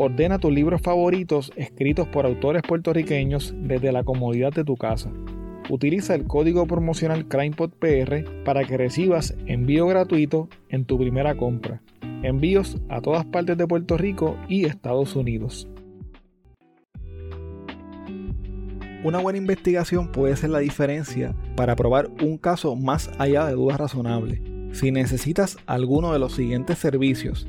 Ordena tus libros favoritos escritos por autores puertorriqueños desde la comodidad de tu casa. Utiliza el código promocional CrimePodPR para que recibas envío gratuito en tu primera compra. Envíos a todas partes de Puerto Rico y Estados Unidos. Una buena investigación puede ser la diferencia para probar un caso más allá de dudas razonables. Si necesitas alguno de los siguientes servicios,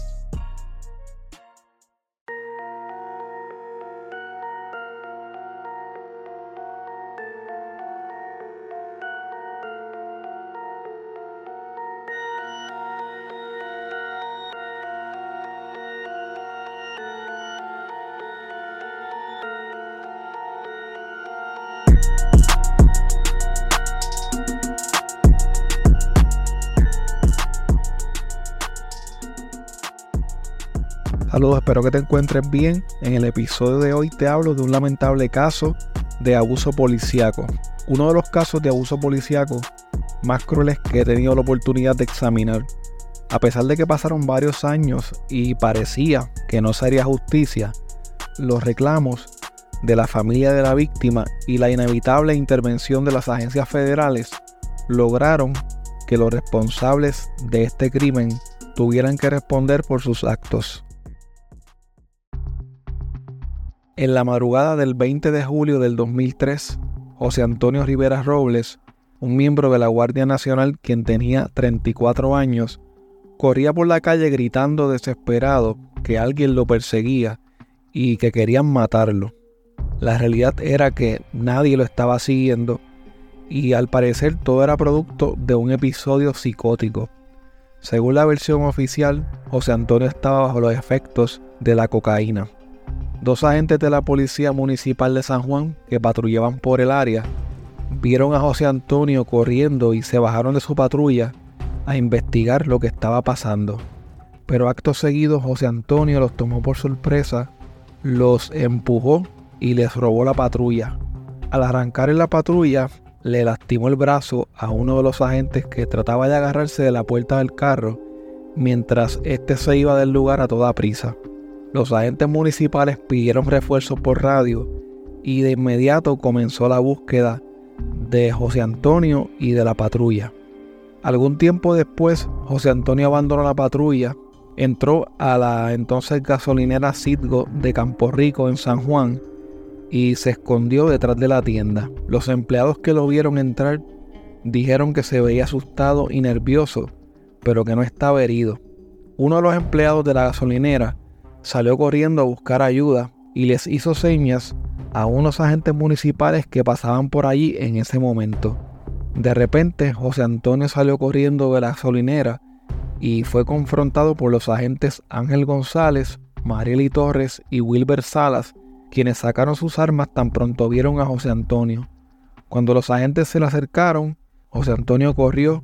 Saludos, espero que te encuentres bien. En el episodio de hoy te hablo de un lamentable caso de abuso policíaco. Uno de los casos de abuso policíaco más crueles que he tenido la oportunidad de examinar. A pesar de que pasaron varios años y parecía que no se haría justicia, los reclamos de la familia de la víctima y la inevitable intervención de las agencias federales lograron que los responsables de este crimen tuvieran que responder por sus actos. En la madrugada del 20 de julio del 2003, José Antonio Rivera Robles, un miembro de la Guardia Nacional quien tenía 34 años, corría por la calle gritando desesperado que alguien lo perseguía y que querían matarlo. La realidad era que nadie lo estaba siguiendo y al parecer todo era producto de un episodio psicótico. Según la versión oficial, José Antonio estaba bajo los efectos de la cocaína. Dos agentes de la Policía Municipal de San Juan que patrullaban por el área vieron a José Antonio corriendo y se bajaron de su patrulla a investigar lo que estaba pasando. Pero acto seguido José Antonio los tomó por sorpresa, los empujó y les robó la patrulla. Al arrancar en la patrulla, le lastimó el brazo a uno de los agentes que trataba de agarrarse de la puerta del carro mientras éste se iba del lugar a toda prisa. Los agentes municipales pidieron refuerzos por radio y de inmediato comenzó la búsqueda de José Antonio y de la patrulla. Algún tiempo después, José Antonio abandonó la patrulla, entró a la entonces gasolinera Citgo de Campo Rico en San Juan y se escondió detrás de la tienda. Los empleados que lo vieron entrar dijeron que se veía asustado y nervioso, pero que no estaba herido. Uno de los empleados de la gasolinera salió corriendo a buscar ayuda y les hizo señas a unos agentes municipales que pasaban por allí en ese momento. De repente, José Antonio salió corriendo de la gasolinera y fue confrontado por los agentes Ángel González, Marieli Torres y Wilber Salas, quienes sacaron sus armas tan pronto vieron a José Antonio. Cuando los agentes se le acercaron, José Antonio corrió,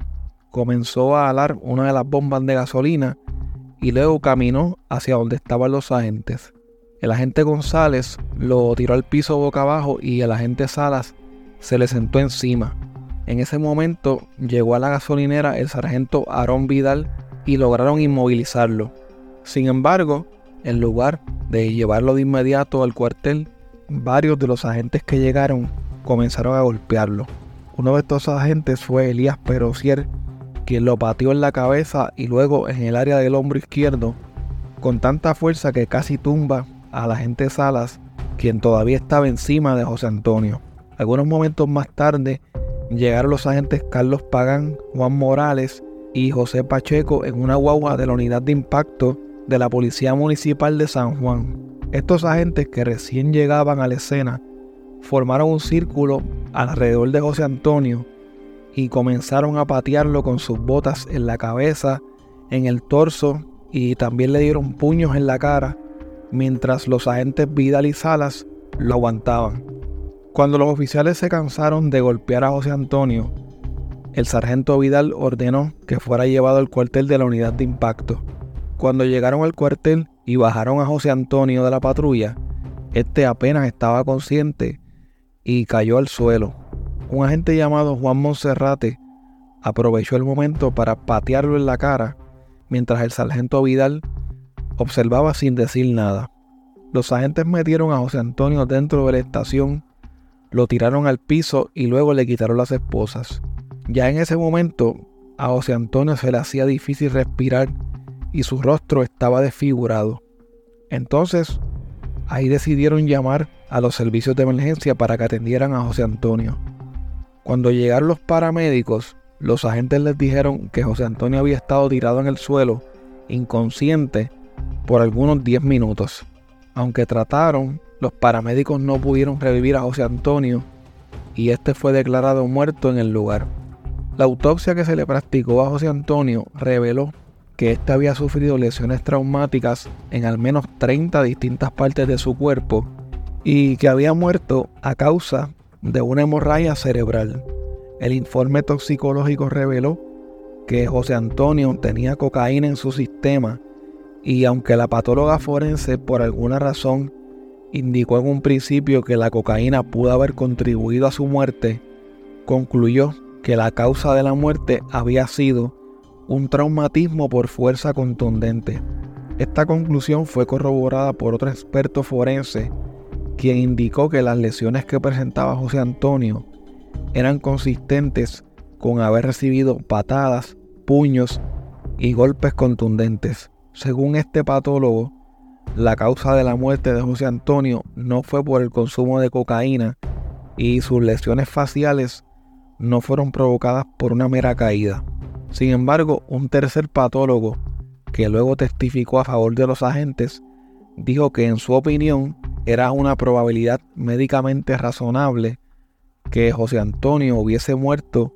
comenzó a alar una de las bombas de gasolina y luego caminó hacia donde estaban los agentes. El agente González lo tiró al piso boca abajo y el agente Salas se le sentó encima. En ese momento llegó a la gasolinera el sargento Aarón Vidal y lograron inmovilizarlo. Sin embargo, en lugar de llevarlo de inmediato al cuartel, varios de los agentes que llegaron comenzaron a golpearlo. Uno de estos agentes fue Elías Perocier, quien lo pateó en la cabeza y luego en el área del hombro izquierdo, con tanta fuerza que casi tumba al agente Salas, quien todavía estaba encima de José Antonio. Algunos momentos más tarde llegaron los agentes Carlos Pagán, Juan Morales y José Pacheco en una guagua de la unidad de impacto de la Policía Municipal de San Juan. Estos agentes que recién llegaban a la escena formaron un círculo alrededor de José Antonio y comenzaron a patearlo con sus botas en la cabeza, en el torso y también le dieron puños en la cara mientras los agentes Vidal y Salas lo aguantaban. Cuando los oficiales se cansaron de golpear a José Antonio, el sargento Vidal ordenó que fuera llevado al cuartel de la unidad de impacto. Cuando llegaron al cuartel y bajaron a José Antonio de la patrulla, este apenas estaba consciente y cayó al suelo. Un agente llamado Juan Monserrate aprovechó el momento para patearlo en la cara, mientras el sargento Vidal observaba sin decir nada. Los agentes metieron a José Antonio dentro de la estación, lo tiraron al piso y luego le quitaron las esposas. Ya en ese momento, a José Antonio se le hacía difícil respirar y su rostro estaba desfigurado. Entonces, ahí decidieron llamar a los servicios de emergencia para que atendieran a José Antonio. Cuando llegaron los paramédicos, los agentes les dijeron que José Antonio había estado tirado en el suelo, inconsciente, por algunos 10 minutos. Aunque trataron, los paramédicos no pudieron revivir a José Antonio y este fue declarado muerto en el lugar. La autopsia que se le practicó a José Antonio reveló que éste había sufrido lesiones traumáticas en al menos 30 distintas partes de su cuerpo y que había muerto a causa de una hemorragia cerebral. El informe toxicológico reveló que José Antonio tenía cocaína en su sistema y aunque la patóloga forense por alguna razón indicó en un principio que la cocaína pudo haber contribuido a su muerte, concluyó que la causa de la muerte había sido un traumatismo por fuerza contundente. Esta conclusión fue corroborada por otro experto forense, quien indicó que las lesiones que presentaba José Antonio eran consistentes con haber recibido patadas, puños y golpes contundentes. Según este patólogo, la causa de la muerte de José Antonio no fue por el consumo de cocaína y sus lesiones faciales no fueron provocadas por una mera caída. Sin embargo, un tercer patólogo, que luego testificó a favor de los agentes, dijo que en su opinión era una probabilidad médicamente razonable que José Antonio hubiese muerto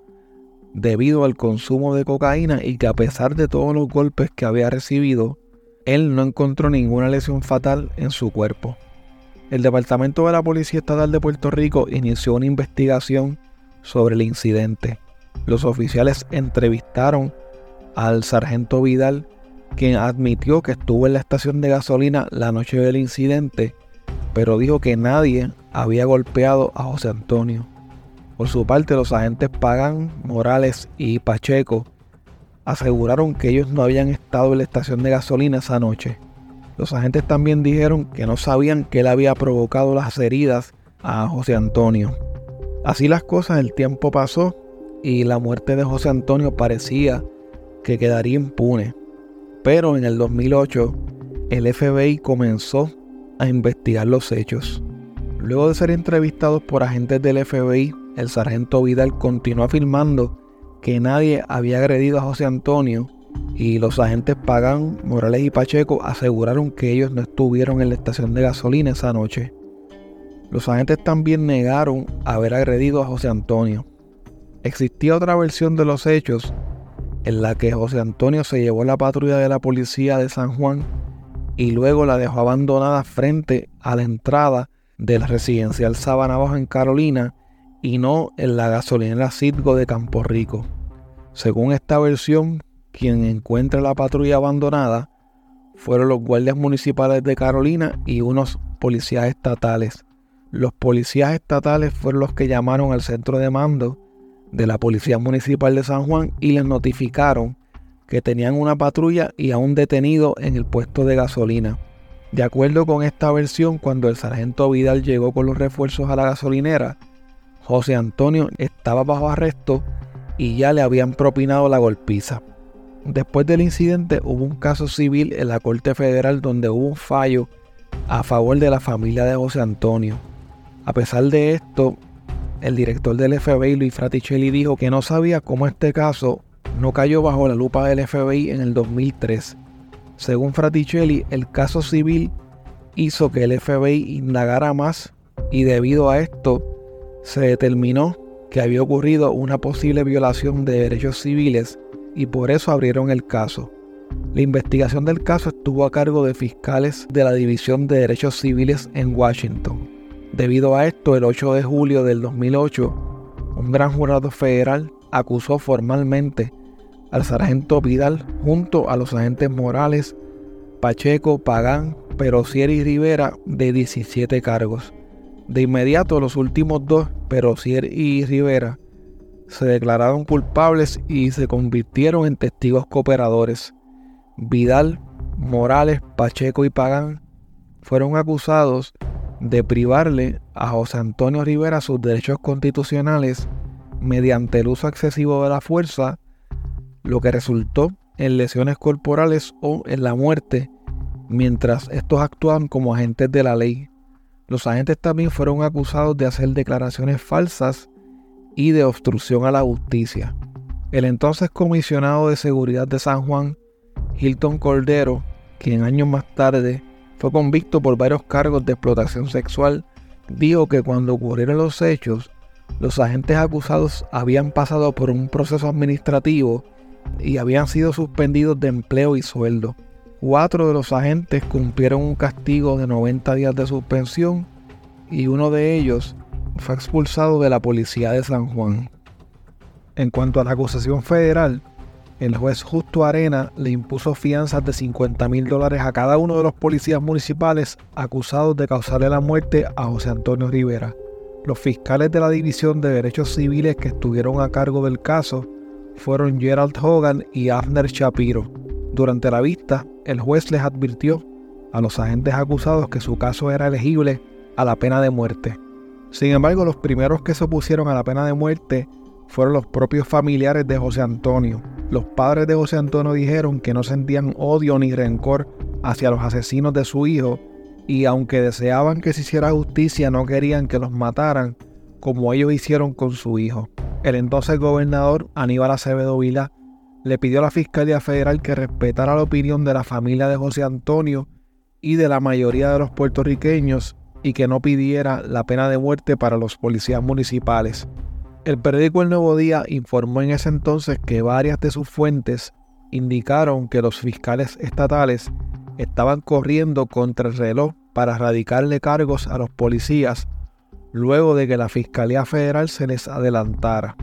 debido al consumo de cocaína y que a pesar de todos los golpes que había recibido, él no encontró ninguna lesión fatal en su cuerpo. El Departamento de la Policía Estatal de Puerto Rico inició una investigación sobre el incidente. Los oficiales entrevistaron al sargento Vidal, quien admitió que estuvo en la estación de gasolina la noche del incidente, pero dijo que nadie había golpeado a José Antonio. Por su parte, los agentes Pagan, Morales y Pacheco aseguraron que ellos no habían estado en la estación de gasolina esa noche. Los agentes también dijeron que no sabían que él había provocado las heridas a José Antonio. Así las cosas, el tiempo pasó y la muerte de José Antonio parecía que quedaría impune. Pero en el 2008 el FBI comenzó a investigar los hechos. Luego de ser entrevistados por agentes del FBI, el sargento Vidal continuó afirmando que nadie había agredido a José Antonio y los agentes Pagan, Morales y Pacheco aseguraron que ellos no estuvieron en la estación de gasolina esa noche. Los agentes también negaron haber agredido a José Antonio. Existía otra versión de los hechos en la que José Antonio se llevó la patrulla de la policía de San Juan y luego la dejó abandonada frente a la entrada del residencial Sabana Baja en Carolina y no en la gasolinera Citgo de Campo Rico. Según esta versión, quien encuentra la patrulla abandonada fueron los guardias municipales de Carolina y unos policías estatales. Los policías estatales fueron los que llamaron al centro de mando de la Policía Municipal de San Juan y les notificaron que tenían una patrulla y a un detenido en el puesto de gasolina. De acuerdo con esta versión, cuando el sargento Vidal llegó con los refuerzos a la gasolinera, José Antonio estaba bajo arresto y ya le habían propinado la golpiza. Después del incidente hubo un caso civil en la Corte Federal donde hubo un fallo a favor de la familia de José Antonio. A pesar de esto, el director del FBI, Luis Fraticelli, dijo que no sabía cómo este caso no cayó bajo la lupa del FBI en el 2003. Según Fraticelli, el caso civil hizo que el FBI indagara más y debido a esto se determinó que había ocurrido una posible violación de derechos civiles y por eso abrieron el caso. La investigación del caso estuvo a cargo de fiscales de la División de Derechos Civiles en Washington. Debido a esto, el 8 de julio del 2008, un gran jurado federal acusó formalmente al sargento Vidal junto a los agentes Morales, Pacheco, Pagán, Perosier y Rivera de 17 cargos. De inmediato los últimos dos, Perosier y Rivera, se declararon culpables y se convirtieron en testigos cooperadores. Vidal, Morales, Pacheco y Pagán fueron acusados de privarle a José Antonio Rivera sus derechos constitucionales mediante el uso excesivo de la fuerza lo que resultó en lesiones corporales o en la muerte mientras estos actuaban como agentes de la ley. Los agentes también fueron acusados de hacer declaraciones falsas y de obstrucción a la justicia. El entonces comisionado de seguridad de San Juan, Hilton Cordero, quien años más tarde fue convicto por varios cargos de explotación sexual, dijo que cuando ocurrieron los hechos, los agentes acusados habían pasado por un proceso administrativo y habían sido suspendidos de empleo y sueldo. Cuatro de los agentes cumplieron un castigo de 90 días de suspensión y uno de ellos fue expulsado de la policía de San Juan. En cuanto a la acusación federal, el juez Justo Arena le impuso fianzas de 50 mil dólares a cada uno de los policías municipales acusados de causarle la muerte a José Antonio Rivera. Los fiscales de la División de Derechos Civiles que estuvieron a cargo del caso fueron Gerald Hogan y Abner Shapiro. Durante la vista, el juez les advirtió a los agentes acusados que su caso era elegible a la pena de muerte. Sin embargo, los primeros que se opusieron a la pena de muerte fueron los propios familiares de José Antonio. Los padres de José Antonio dijeron que no sentían odio ni rencor hacia los asesinos de su hijo y aunque deseaban que se hiciera justicia no querían que los mataran como ellos hicieron con su hijo. El entonces gobernador Aníbal Acevedo Vila le pidió a la Fiscalía Federal que respetara la opinión de la familia de José Antonio y de la mayoría de los puertorriqueños y que no pidiera la pena de muerte para los policías municipales. El periódico El Nuevo Día informó en ese entonces que varias de sus fuentes indicaron que los fiscales estatales estaban corriendo contra el reloj para radicarle cargos a los policías luego de que la Fiscalía Federal se les adelantara.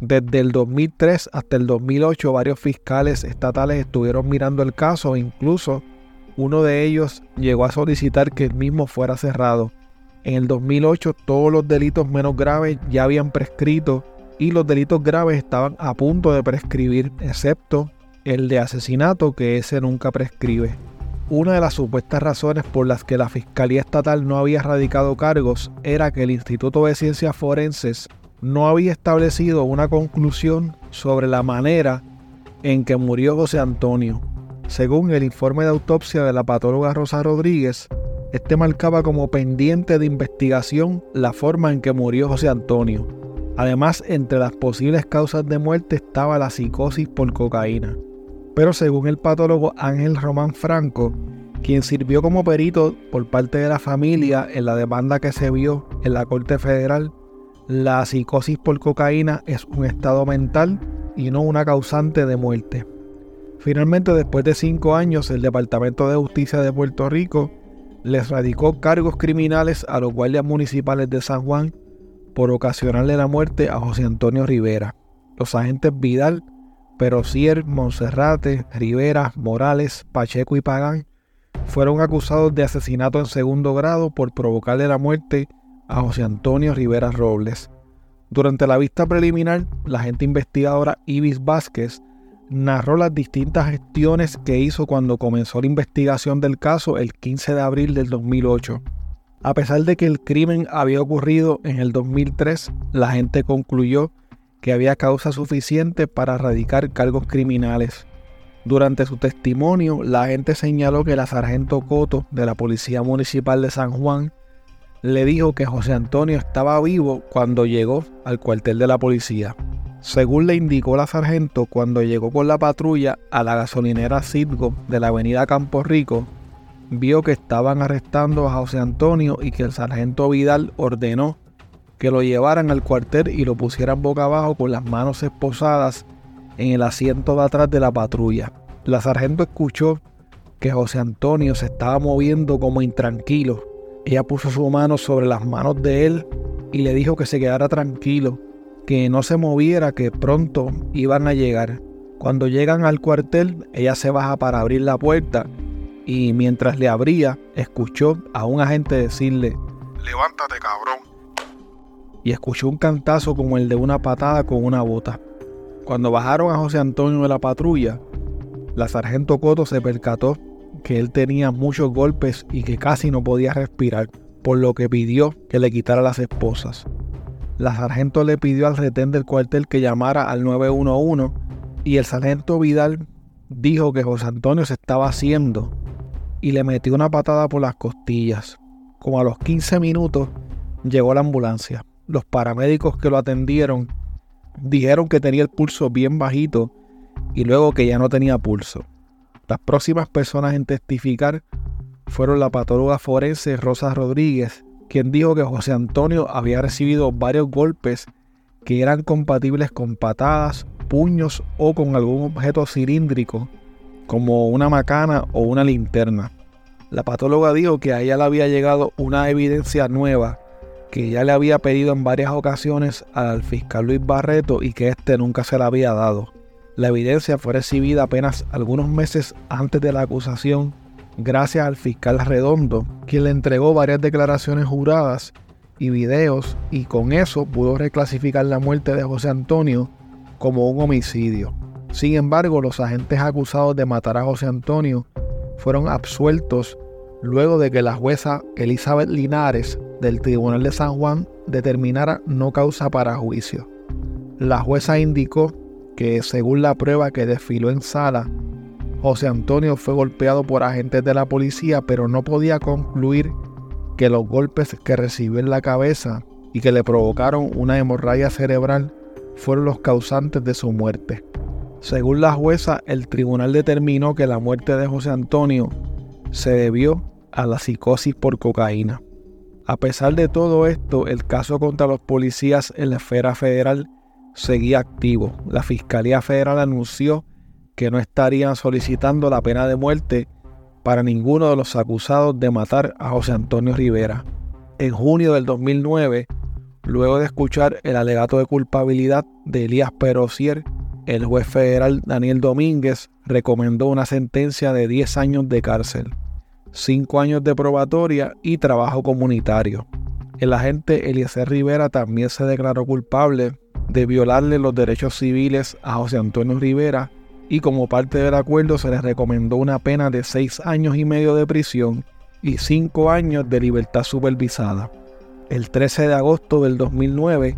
Desde el 2003 hasta el 2008 varios fiscales estatales estuvieron mirando el caso incluso uno de ellos llegó a solicitar que el mismo fuera cerrado. En el 2008 todos los delitos menos graves ya habían prescrito y los delitos graves estaban a punto de prescribir, excepto el de asesinato que ese nunca prescribe. Una de las supuestas razones por las que la Fiscalía Estatal no había radicado cargos era que el Instituto de Ciencias Forenses no había establecido una conclusión sobre la manera en que murió José Antonio. Según el informe de autopsia de la patóloga Rosa Rodríguez, este marcaba como pendiente de investigación la forma en que murió José Antonio. Además, entre las posibles causas de muerte estaba la psicosis por cocaína. Pero según el patólogo Ángel Román Franco, quien sirvió como perito por parte de la familia en la demanda que se vio en la Corte Federal, la psicosis por cocaína es un estado mental y no una causante de muerte. Finalmente, después de cinco años, el Departamento de Justicia de Puerto Rico les radicó cargos criminales a los guardias municipales de San Juan por ocasionarle la muerte a José Antonio Rivera. Los agentes Vidal, Perocier, Monserrate, Rivera, Morales, Pacheco y Pagán fueron acusados de asesinato en segundo grado por provocarle la muerte a José Antonio Rivera Robles. Durante la vista preliminar, la agente investigadora Ibis Vázquez narró las distintas gestiones que hizo cuando comenzó la investigación del caso el 15 de abril del 2008. A pesar de que el crimen había ocurrido en el 2003, la gente concluyó que había causa suficiente para radicar cargos criminales. Durante su testimonio, la gente señaló que la sargento Coto de la Policía Municipal de San Juan le dijo que José Antonio estaba vivo cuando llegó al cuartel de la policía. Según le indicó la sargento cuando llegó con la patrulla a la gasolinera Citgo de la avenida Campo Rico, vio que estaban arrestando a José Antonio y que el sargento Vidal ordenó que lo llevaran al cuartel y lo pusieran boca abajo con las manos esposadas en el asiento de atrás de la patrulla. La sargento escuchó que José Antonio se estaba moviendo como intranquilo. Ella puso su mano sobre las manos de él y le dijo que se quedara tranquilo, que no se moviera, que pronto iban a llegar. Cuando llegan al cuartel, ella se baja para abrir la puerta y mientras le abría, escuchó a un agente decirle, Levántate cabrón. Y escuchó un cantazo como el de una patada con una bota. Cuando bajaron a José Antonio de la patrulla, la sargento Coto se percató que él tenía muchos golpes y que casi no podía respirar, por lo que pidió que le quitara las esposas. La sargento le pidió al retén del cuartel que llamara al 911 y el sargento Vidal dijo que José Antonio se estaba haciendo y le metió una patada por las costillas. Como a los 15 minutos llegó la ambulancia. Los paramédicos que lo atendieron dijeron que tenía el pulso bien bajito y luego que ya no tenía pulso. Las próximas personas en testificar fueron la patóloga forense Rosa Rodríguez, quien dijo que José Antonio había recibido varios golpes que eran compatibles con patadas, puños o con algún objeto cilíndrico como una macana o una linterna. La patóloga dijo que a ella le había llegado una evidencia nueva que ya le había pedido en varias ocasiones al fiscal Luis Barreto y que éste nunca se la había dado. La evidencia fue recibida apenas algunos meses antes de la acusación gracias al fiscal Redondo, quien le entregó varias declaraciones juradas y videos y con eso pudo reclasificar la muerte de José Antonio como un homicidio. Sin embargo, los agentes acusados de matar a José Antonio fueron absueltos luego de que la jueza Elizabeth Linares del Tribunal de San Juan determinara no causa para juicio. La jueza indicó que según la prueba que desfiló en sala, José Antonio fue golpeado por agentes de la policía, pero no podía concluir que los golpes que recibió en la cabeza y que le provocaron una hemorragia cerebral fueron los causantes de su muerte. Según la jueza, el tribunal determinó que la muerte de José Antonio se debió a la psicosis por cocaína. A pesar de todo esto, el caso contra los policías en la esfera federal seguía activo. La Fiscalía Federal anunció que no estarían solicitando la pena de muerte para ninguno de los acusados de matar a José Antonio Rivera. En junio del 2009, luego de escuchar el alegato de culpabilidad de Elías Perocier, el juez federal Daniel Domínguez recomendó una sentencia de 10 años de cárcel, 5 años de probatoria y trabajo comunitario. El agente Eliezer Rivera también se declaró culpable de violarle los derechos civiles a José Antonio Rivera y como parte del acuerdo se le recomendó una pena de 6 años y medio de prisión y 5 años de libertad supervisada. El 13 de agosto del 2009,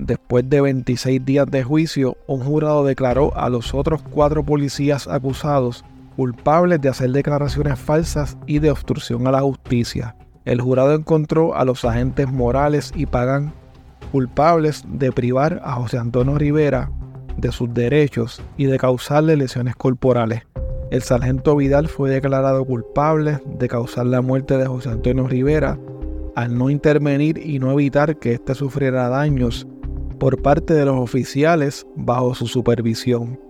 Después de 26 días de juicio, un jurado declaró a los otros cuatro policías acusados culpables de hacer declaraciones falsas y de obstrucción a la justicia. El jurado encontró a los agentes Morales y Pagán culpables de privar a José Antonio Rivera de sus derechos y de causarle lesiones corporales. El sargento Vidal fue declarado culpable de causar la muerte de José Antonio Rivera al no intervenir y no evitar que éste sufriera daños por parte de los oficiales bajo su supervisión.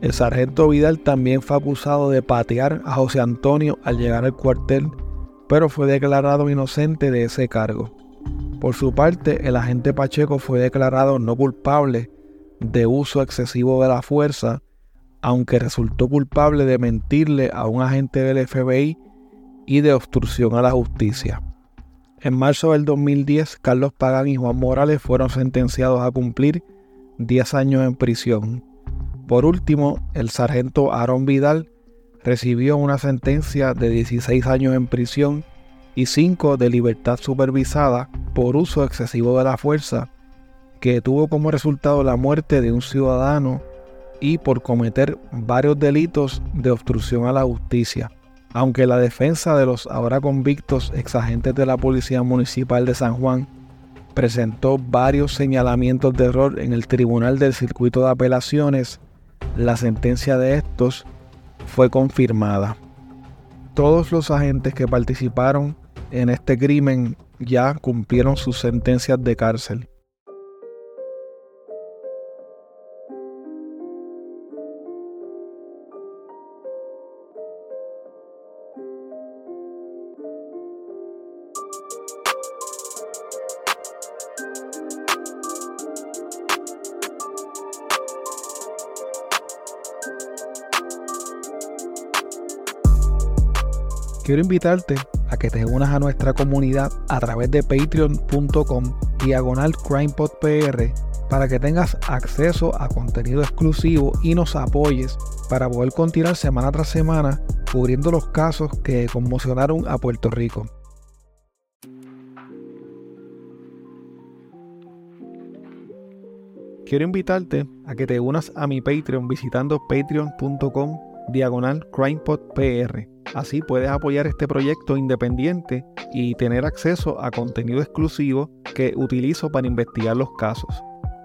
El sargento Vidal también fue acusado de patear a José Antonio al llegar al cuartel pero fue declarado inocente de ese cargo. Por su parte, el agente Pacheco fue declarado no culpable de uso excesivo de la fuerza, aunque resultó culpable de mentirle a un agente del FBI y de obstrucción a la justicia. En marzo del 2010, Carlos Pagán y Juan Morales fueron sentenciados a cumplir 10 años en prisión. Por último, el sargento Aaron Vidal recibió una sentencia de 16 años en prisión y 5 de libertad supervisada por uso excesivo de la fuerza, que tuvo como resultado la muerte de un ciudadano y por cometer varios delitos de obstrucción a la justicia. Aunque la defensa de los ahora convictos exagentes de la Policía Municipal de San Juan presentó varios señalamientos de error en el Tribunal del Circuito de Apelaciones, la sentencia de estos fue confirmada. Todos los agentes que participaron en este crimen ya cumplieron sus sentencias de cárcel. Quiero invitarte a que te unas a nuestra comunidad a través de patreon.com diagonal crimepodpr para que tengas acceso a contenido exclusivo y nos apoyes para poder continuar semana tras semana cubriendo los casos que conmocionaron a Puerto Rico. Quiero invitarte a que te unas a mi Patreon visitando patreon.com diagonal crimepodpr Así puedes apoyar este proyecto independiente y tener acceso a contenido exclusivo que utilizo para investigar los casos.